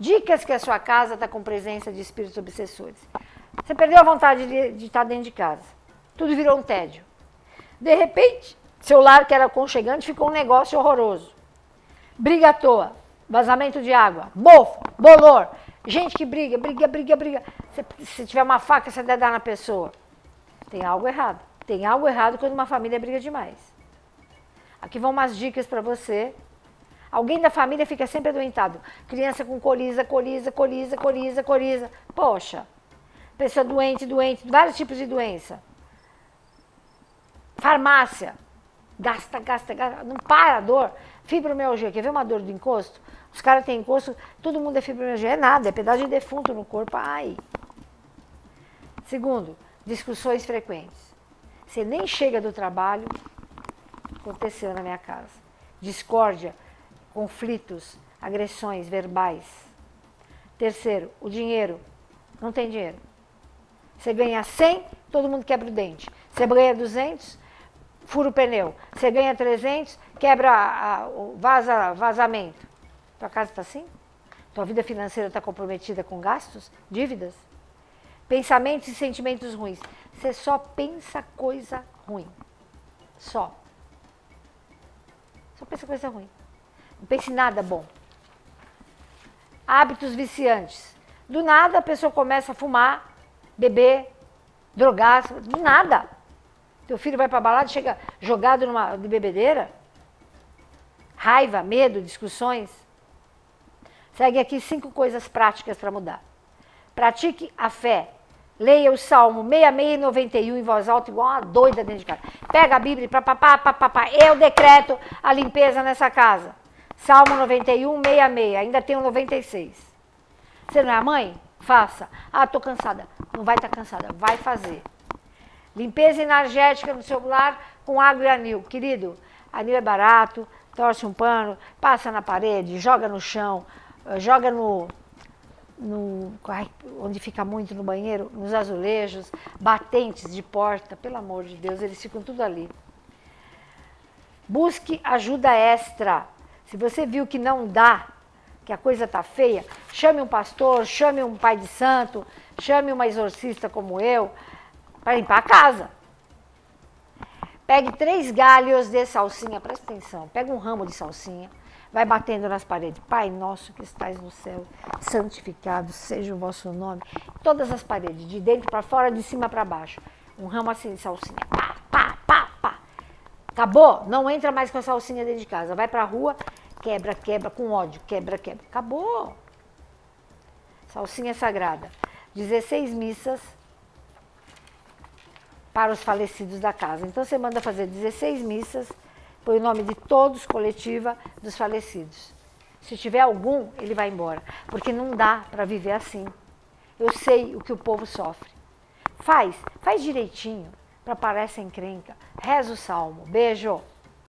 Dicas que a sua casa está com presença de espíritos obsessores. Você perdeu a vontade de, de estar dentro de casa. Tudo virou um tédio. De repente, seu lar que era aconchegante ficou um negócio horroroso. Briga à toa, vazamento de água, bofo, bolor, gente que briga, briga, briga, briga. Se, se tiver uma faca, você deve dar na pessoa. Tem algo errado. Tem algo errado quando uma família briga demais. Aqui vão umas dicas para você. Alguém da família fica sempre adoentado. Criança com coriza, coriza, coriza, coriza, coriza. Poxa, pessoa doente, doente, vários tipos de doença. Farmácia, gasta, gasta, gasta, não para a dor. Fibromialgia, quer ver uma dor do encosto? Os caras têm encosto, todo mundo é fibromialgia. É nada, é pedaço de defunto no corpo. Ai. Segundo, discussões frequentes. Você nem chega do trabalho, aconteceu na minha casa. Discórdia, conflitos, agressões verbais. Terceiro, o dinheiro. Não tem dinheiro. Você ganha 100, todo mundo quebra o dente. Você ganha 200, fura o pneu. Você ganha 300, quebra a, o vaza, vazamento. Tua casa está assim? Tua vida financeira está comprometida com gastos, dívidas? Pensamentos e sentimentos ruins. Você só pensa coisa ruim. Só. Só pensa coisa ruim. Não pense nada bom. Hábitos viciantes. Do nada a pessoa começa a fumar, beber, drogar, do nada. Teu filho vai para balada, chega jogado numa de bebedeira. Raiva, medo, discussões. Segue aqui cinco coisas práticas para mudar. Pratique a fé. Leia o Salmo 66 e 91 em voz alta, igual uma doida dentro de casa. Pega a Bíblia, papapá, papapá. Eu decreto a limpeza nessa casa. Salmo 91, 66. Ainda o 96. Você não é a mãe? Faça. Ah, estou cansada. Não vai estar tá cansada. Vai fazer. Limpeza energética no seu lar com água e anil. Querido, anil é barato, torce um pano, passa na parede, joga no chão, joga no, no, onde fica muito no banheiro, nos azulejos, batentes de porta, pelo amor de Deus, eles ficam tudo ali. Busque ajuda extra. Se você viu que não dá, que a coisa está feia, chame um pastor, chame um pai de santo, chame uma exorcista como eu, para limpar a casa. Pegue três galhos de salsinha, presta atenção, pega um ramo de salsinha, vai batendo nas paredes. Pai nosso que estás no céu, santificado seja o vosso nome. Todas as paredes, de dentro para fora, de cima para baixo. Um ramo assim de salsinha. Pá, pá, pá, pá. Acabou? Não entra mais com a salsinha dentro de casa. Vai para a rua, quebra, quebra, com ódio, quebra, quebra. Acabou. Salsinha sagrada. 16 missas para os falecidos da casa. Então você manda fazer 16 missas Põe o nome de todos, coletiva, dos falecidos. Se tiver algum, ele vai embora. Porque não dá para viver assim. Eu sei o que o povo sofre. Faz, faz direitinho, para parar essa encrenca. Reza o salmo. Beijo.